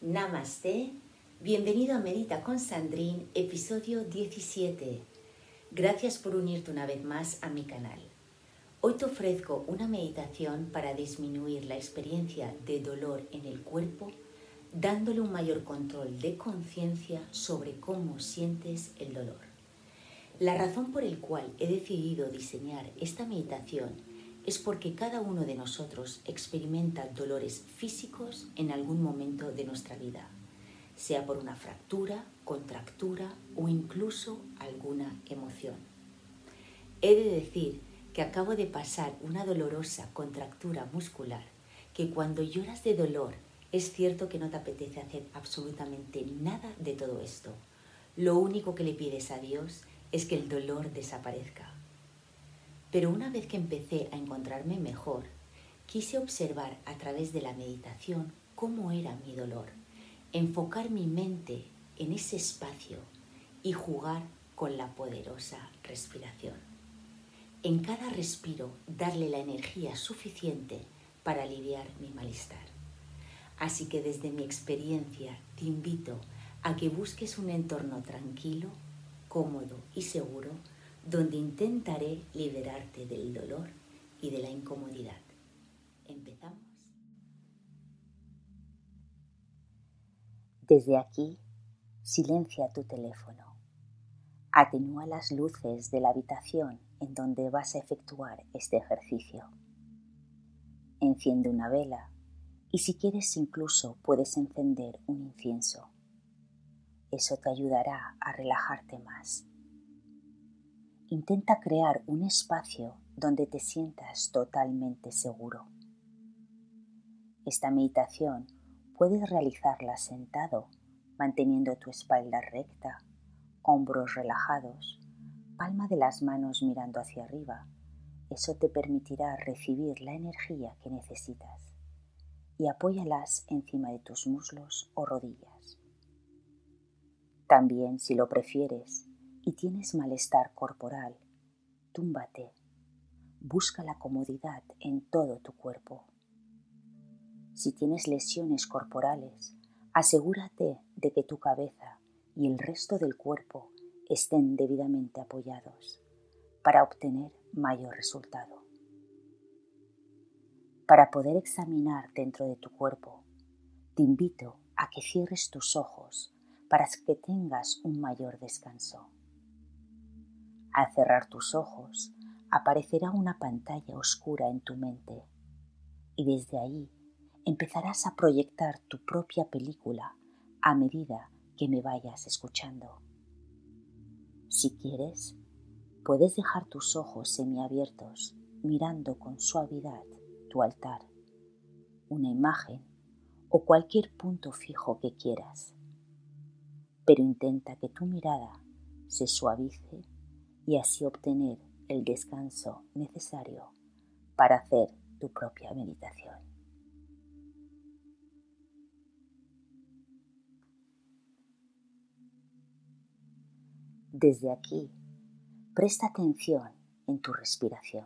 Namaste, bienvenido a Medita con Sandrine, episodio 17. Gracias por unirte una vez más a mi canal. Hoy te ofrezco una meditación para disminuir la experiencia de dolor en el cuerpo, dándole un mayor control de conciencia sobre cómo sientes el dolor. La razón por el cual he decidido diseñar esta meditación es porque cada uno de nosotros experimenta dolores físicos en algún momento de nuestra vida, sea por una fractura, contractura o incluso alguna emoción. He de decir que acabo de pasar una dolorosa contractura muscular que cuando lloras de dolor es cierto que no te apetece hacer absolutamente nada de todo esto. Lo único que le pides a Dios es que el dolor desaparezca. Pero una vez que empecé a encontrarme mejor, quise observar a través de la meditación cómo era mi dolor, enfocar mi mente en ese espacio y jugar con la poderosa respiración. En cada respiro darle la energía suficiente para aliviar mi malestar. Así que desde mi experiencia te invito a que busques un entorno tranquilo, cómodo y seguro donde intentaré liberarte del dolor y de la incomodidad. ¿Empezamos? Desde aquí, silencia tu teléfono. Atenúa las luces de la habitación en donde vas a efectuar este ejercicio. Enciende una vela y si quieres incluso puedes encender un incienso. Eso te ayudará a relajarte más Intenta crear un espacio donde te sientas totalmente seguro. Esta meditación puedes realizarla sentado, manteniendo tu espalda recta, hombros relajados, palma de las manos mirando hacia arriba. Eso te permitirá recibir la energía que necesitas y apóyalas encima de tus muslos o rodillas. También, si lo prefieres, y tienes malestar corporal, túmbate. Busca la comodidad en todo tu cuerpo. Si tienes lesiones corporales, asegúrate de que tu cabeza y el resto del cuerpo estén debidamente apoyados para obtener mayor resultado. Para poder examinar dentro de tu cuerpo, te invito a que cierres tus ojos para que tengas un mayor descanso. Al cerrar tus ojos, aparecerá una pantalla oscura en tu mente y desde ahí empezarás a proyectar tu propia película a medida que me vayas escuchando. Si quieres, puedes dejar tus ojos semiabiertos mirando con suavidad tu altar, una imagen o cualquier punto fijo que quieras. Pero intenta que tu mirada se suavice y así obtener el descanso necesario para hacer tu propia meditación. Desde aquí, presta atención en tu respiración.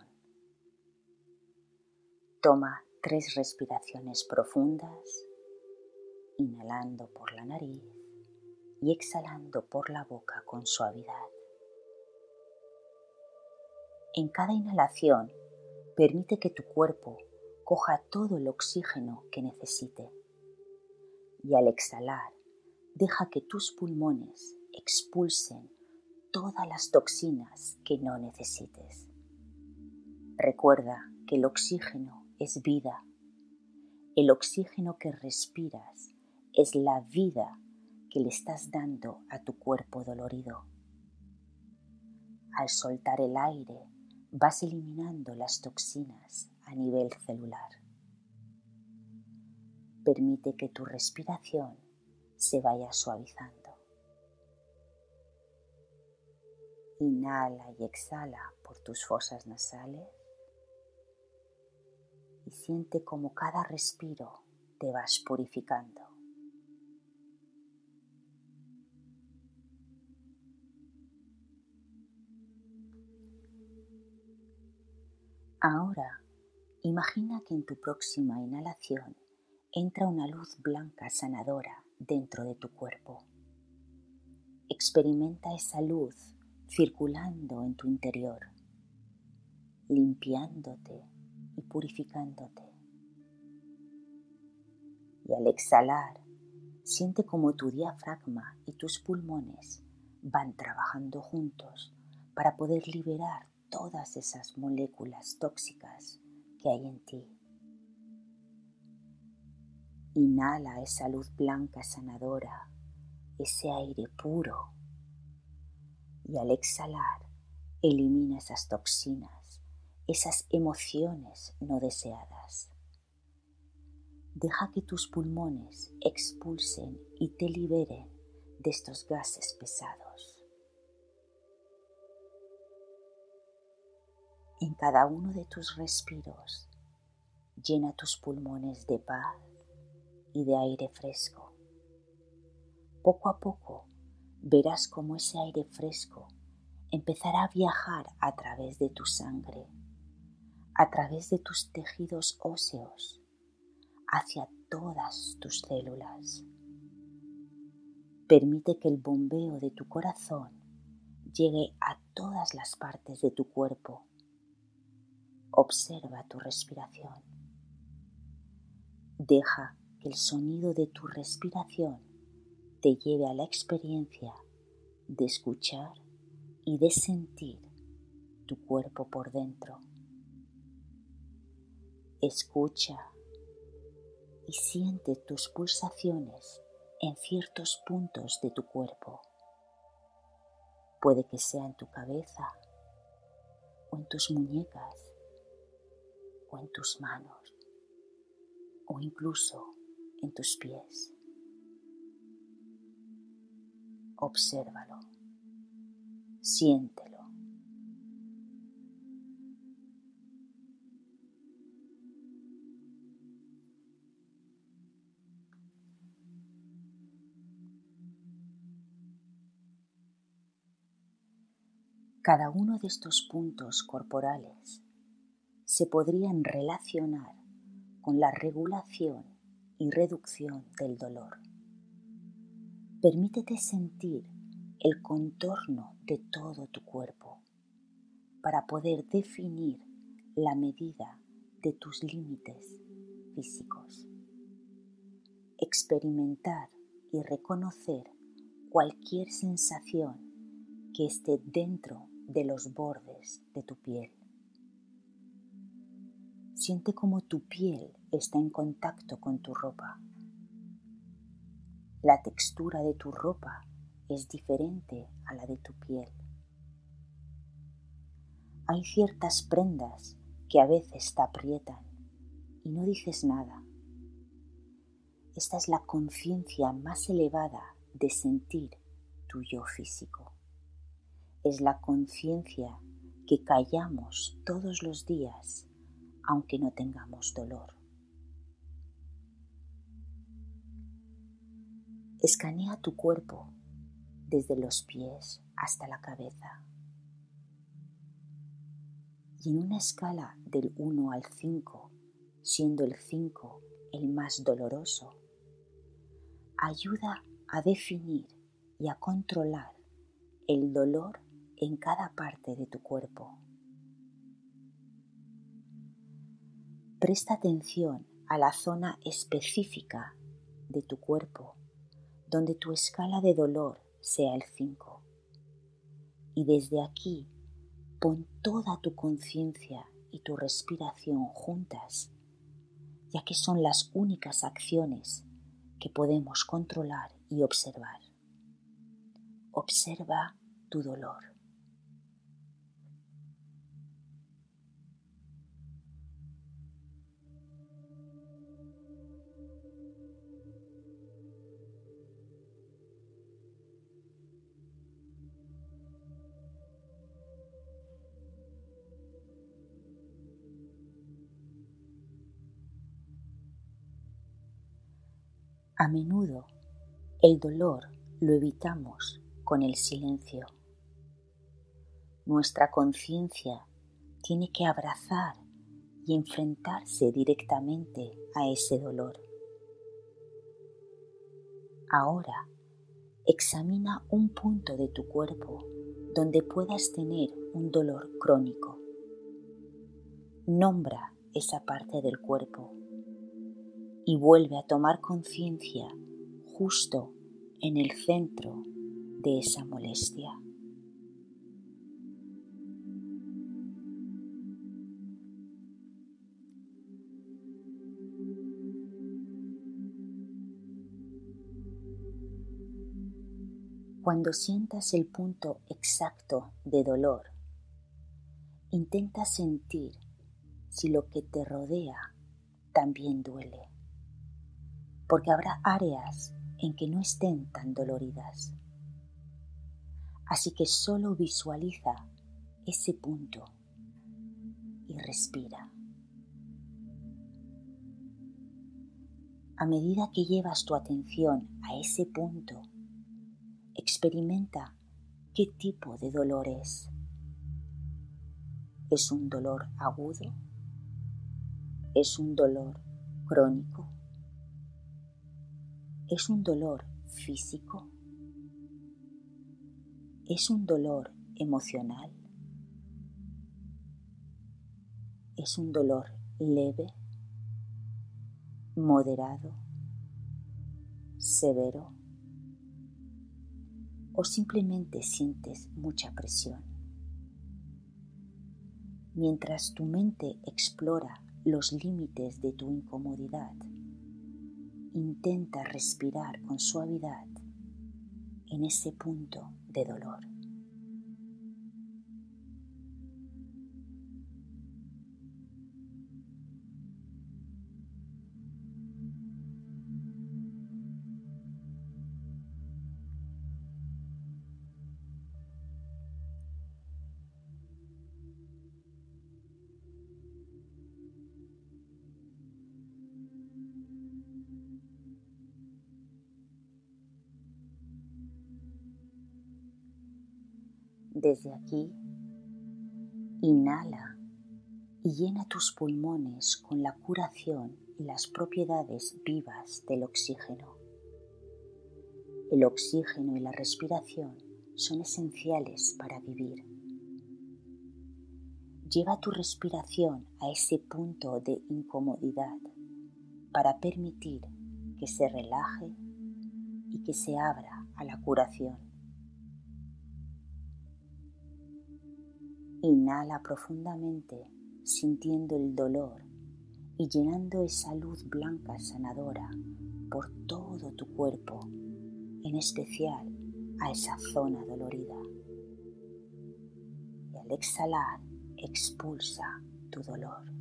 Toma tres respiraciones profundas, inhalando por la nariz y exhalando por la boca con suavidad. En cada inhalación, permite que tu cuerpo coja todo el oxígeno que necesite. Y al exhalar, deja que tus pulmones expulsen todas las toxinas que no necesites. Recuerda que el oxígeno es vida. El oxígeno que respiras es la vida que le estás dando a tu cuerpo dolorido. Al soltar el aire, vas eliminando las toxinas a nivel celular. Permite que tu respiración se vaya suavizando. Inhala y exhala por tus fosas nasales y siente como cada respiro te vas purificando. Ahora, imagina que en tu próxima inhalación entra una luz blanca sanadora dentro de tu cuerpo. Experimenta esa luz circulando en tu interior, limpiándote y purificándote. Y al exhalar, siente como tu diafragma y tus pulmones van trabajando juntos para poder liberar todas esas moléculas tóxicas que hay en ti. Inhala esa luz blanca sanadora, ese aire puro. Y al exhalar, elimina esas toxinas, esas emociones no deseadas. Deja que tus pulmones expulsen y te liberen de estos gases pesados. En cada uno de tus respiros, llena tus pulmones de paz y de aire fresco. Poco a poco verás cómo ese aire fresco empezará a viajar a través de tu sangre, a través de tus tejidos óseos, hacia todas tus células. Permite que el bombeo de tu corazón llegue a todas las partes de tu cuerpo. Observa tu respiración. Deja que el sonido de tu respiración te lleve a la experiencia de escuchar y de sentir tu cuerpo por dentro. Escucha y siente tus pulsaciones en ciertos puntos de tu cuerpo. Puede que sea en tu cabeza o en tus muñecas o en tus manos o incluso en tus pies. Obsérvalo, siéntelo. Cada uno de estos puntos corporales se podrían relacionar con la regulación y reducción del dolor. Permítete sentir el contorno de todo tu cuerpo para poder definir la medida de tus límites físicos. Experimentar y reconocer cualquier sensación que esté dentro de los bordes de tu piel. Siente como tu piel está en contacto con tu ropa. La textura de tu ropa es diferente a la de tu piel. Hay ciertas prendas que a veces te aprietan y no dices nada. Esta es la conciencia más elevada de sentir tu yo físico. Es la conciencia que callamos todos los días aunque no tengamos dolor. Escanea tu cuerpo desde los pies hasta la cabeza. Y en una escala del 1 al 5, siendo el 5 el más doloroso, ayuda a definir y a controlar el dolor en cada parte de tu cuerpo. Presta atención a la zona específica de tu cuerpo donde tu escala de dolor sea el 5. Y desde aquí pon toda tu conciencia y tu respiración juntas, ya que son las únicas acciones que podemos controlar y observar. Observa tu dolor. A menudo el dolor lo evitamos con el silencio. Nuestra conciencia tiene que abrazar y enfrentarse directamente a ese dolor. Ahora examina un punto de tu cuerpo donde puedas tener un dolor crónico. Nombra esa parte del cuerpo y vuelve a tomar conciencia justo en el centro de esa molestia. Cuando sientas el punto exacto de dolor, intenta sentir si lo que te rodea también duele, porque habrá áreas en que no estén tan doloridas. Así que solo visualiza ese punto y respira. A medida que llevas tu atención a ese punto, experimenta qué tipo de dolor es. ¿Es un dolor agudo? ¿Es un dolor crónico? ¿Es un dolor físico? ¿Es un dolor emocional? ¿Es un dolor leve, moderado, severo? o simplemente sientes mucha presión. Mientras tu mente explora los límites de tu incomodidad, intenta respirar con suavidad en ese punto de dolor. Desde aquí, inhala y llena tus pulmones con la curación y las propiedades vivas del oxígeno. El oxígeno y la respiración son esenciales para vivir. Lleva tu respiración a ese punto de incomodidad para permitir que se relaje y que se abra a la curación. Inhala profundamente sintiendo el dolor y llenando esa luz blanca sanadora por todo tu cuerpo, en especial a esa zona dolorida. Y al exhalar, expulsa tu dolor.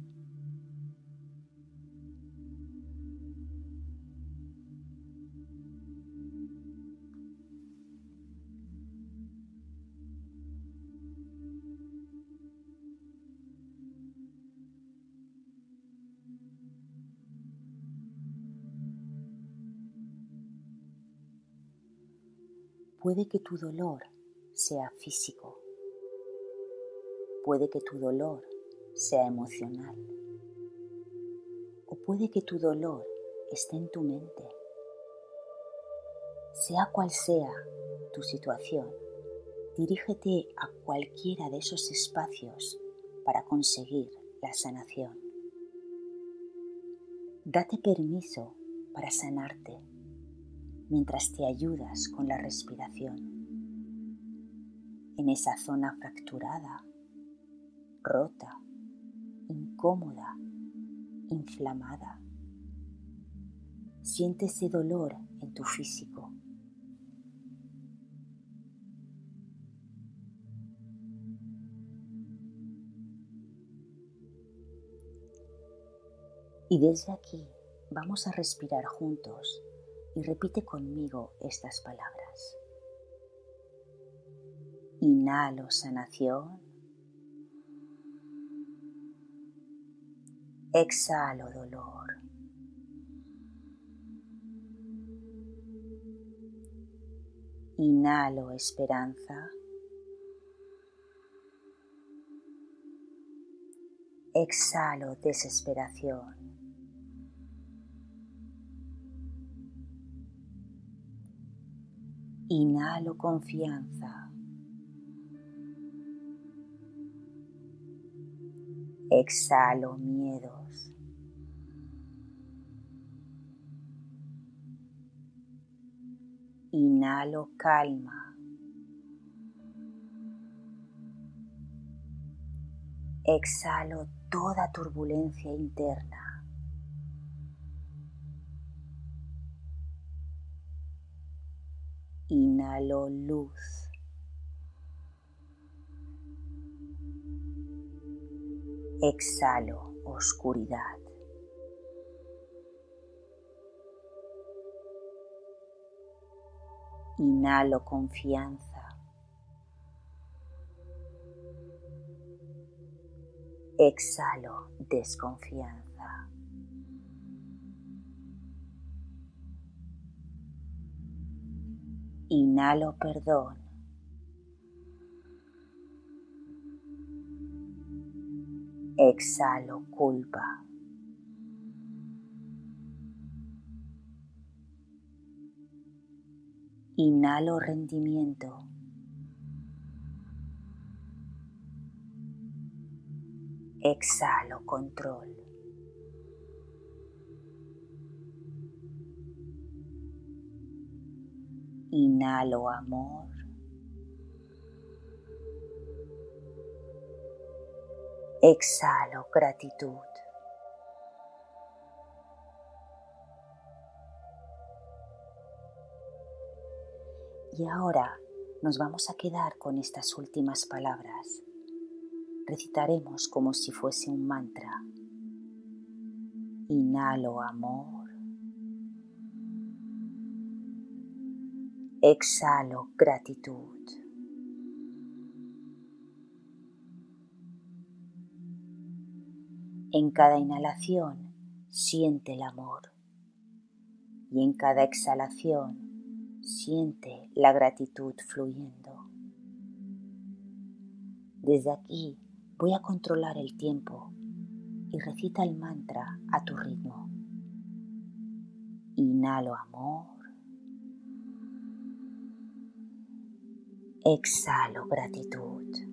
Puede que tu dolor sea físico, puede que tu dolor sea emocional, o puede que tu dolor esté en tu mente. Sea cual sea tu situación, dirígete a cualquiera de esos espacios para conseguir la sanación. Date permiso para sanarte mientras te ayudas con la respiración. En esa zona fracturada, rota, incómoda, inflamada. Siente ese dolor en tu físico. Y desde aquí vamos a respirar juntos y repite conmigo estas palabras. Inhalo sanación. Exhalo dolor. Inhalo esperanza. Exhalo desesperación. Inhalo confianza. Exhalo miedos. Inhalo calma. Exhalo toda turbulencia interna. Inhalo luz. Exhalo oscuridad. Inhalo confianza. Exhalo desconfianza. Inhalo perdón. Exhalo culpa. Inhalo rendimiento. Exhalo control. Inhalo amor. Exhalo gratitud. Y ahora nos vamos a quedar con estas últimas palabras. Recitaremos como si fuese un mantra. Inhalo amor. Exhalo gratitud. En cada inhalación siente el amor y en cada exhalación siente la gratitud fluyendo. Desde aquí voy a controlar el tiempo y recita el mantra a tu ritmo. Inhalo amor. Exhalo gratitud.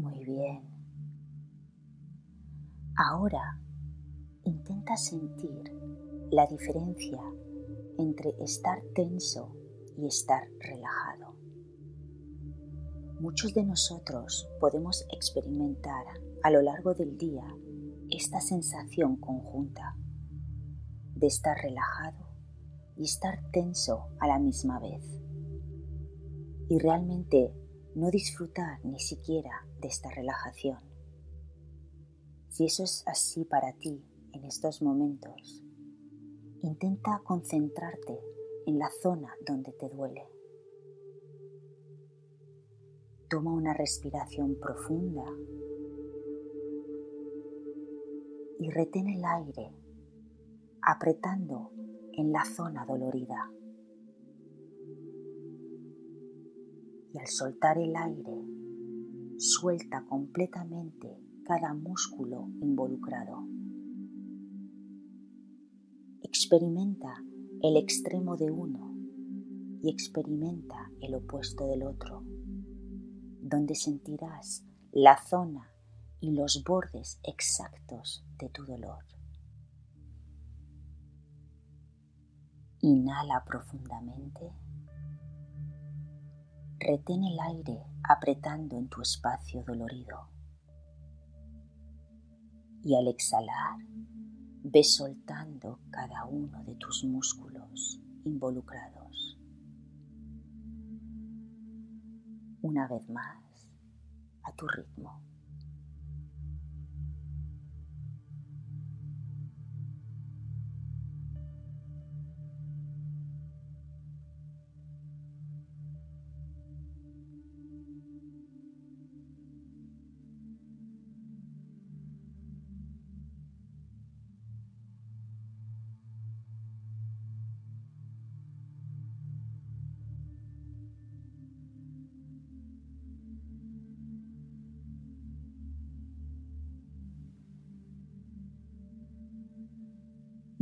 Muy bien. Ahora intenta sentir la diferencia entre estar tenso y estar relajado. Muchos de nosotros podemos experimentar a lo largo del día esta sensación conjunta de estar relajado y estar tenso a la misma vez. Y realmente no disfrutar ni siquiera de esta relajación. Si eso es así para ti en estos momentos, intenta concentrarte en la zona donde te duele. Toma una respiración profunda y retén el aire apretando en la zona dolorida. Y al soltar el aire, suelta completamente cada músculo involucrado. Experimenta el extremo de uno y experimenta el opuesto del otro, donde sentirás la zona y los bordes exactos de tu dolor. Inhala profundamente. Retén el aire apretando en tu espacio dolorido. Y al exhalar, ve soltando cada uno de tus músculos involucrados. Una vez más, a tu ritmo.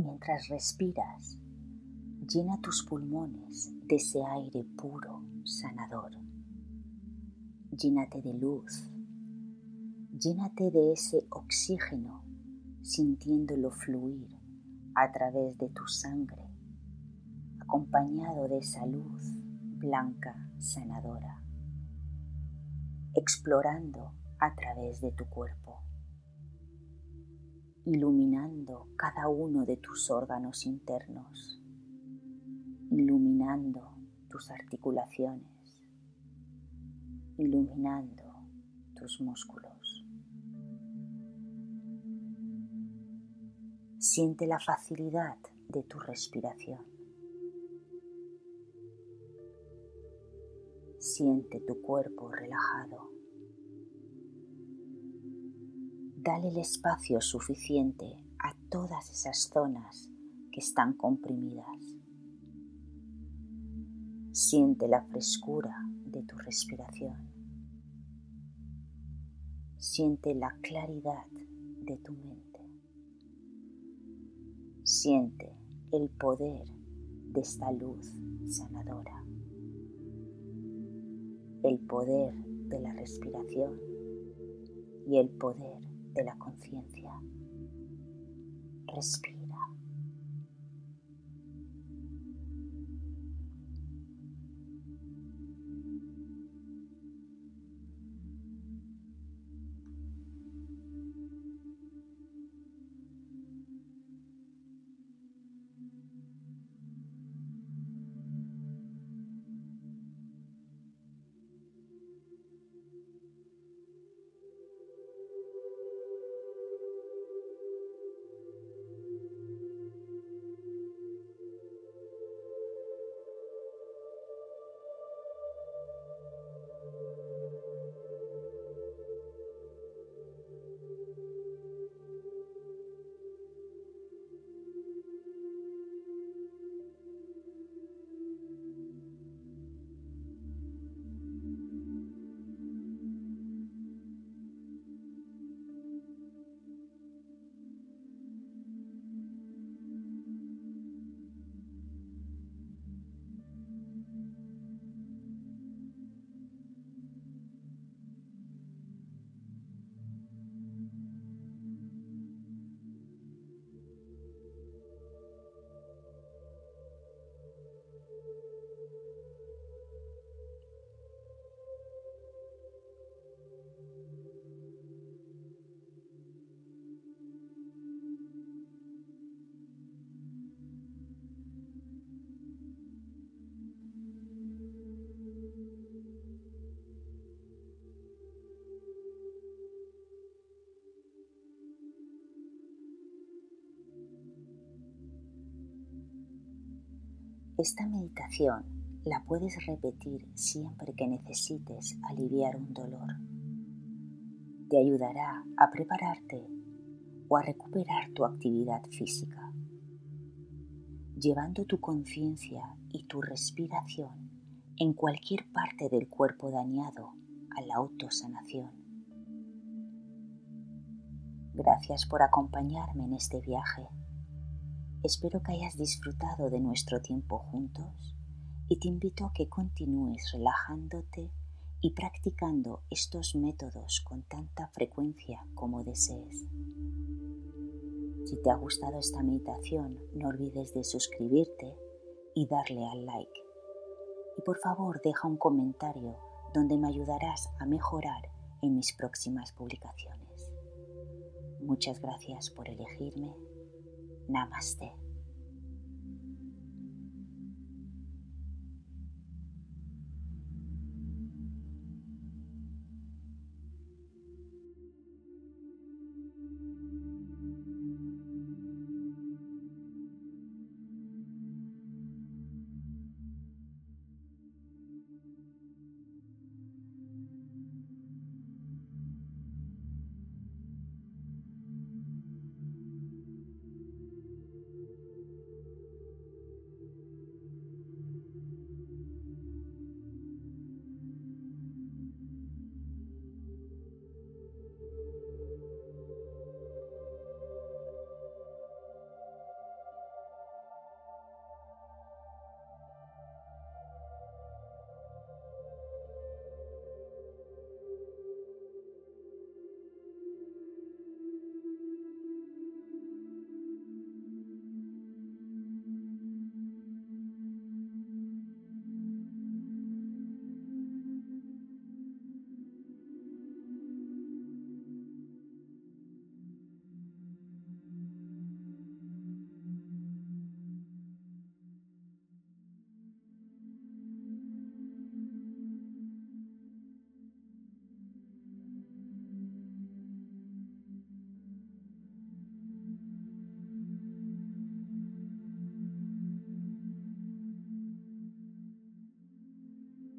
Mientras respiras, llena tus pulmones de ese aire puro, sanador. Llénate de luz. Llénate de ese oxígeno, sintiéndolo fluir a través de tu sangre, acompañado de esa luz blanca, sanadora, explorando a través de tu cuerpo iluminando cada uno de tus órganos internos, iluminando tus articulaciones, iluminando tus músculos. Siente la facilidad de tu respiración. Siente tu cuerpo relajado. Dale el espacio suficiente a todas esas zonas que están comprimidas. Siente la frescura de tu respiración. Siente la claridad de tu mente. Siente el poder de esta luz sanadora. El poder de la respiración y el poder de la conciencia. Respira. Esta meditación la puedes repetir siempre que necesites aliviar un dolor. Te ayudará a prepararte o a recuperar tu actividad física, llevando tu conciencia y tu respiración en cualquier parte del cuerpo dañado a la autosanación. Gracias por acompañarme en este viaje. Espero que hayas disfrutado de nuestro tiempo juntos y te invito a que continúes relajándote y practicando estos métodos con tanta frecuencia como desees. Si te ha gustado esta meditación, no olvides de suscribirte y darle al like. Y por favor deja un comentario donde me ayudarás a mejorar en mis próximas publicaciones. Muchas gracias por elegirme. Namaste.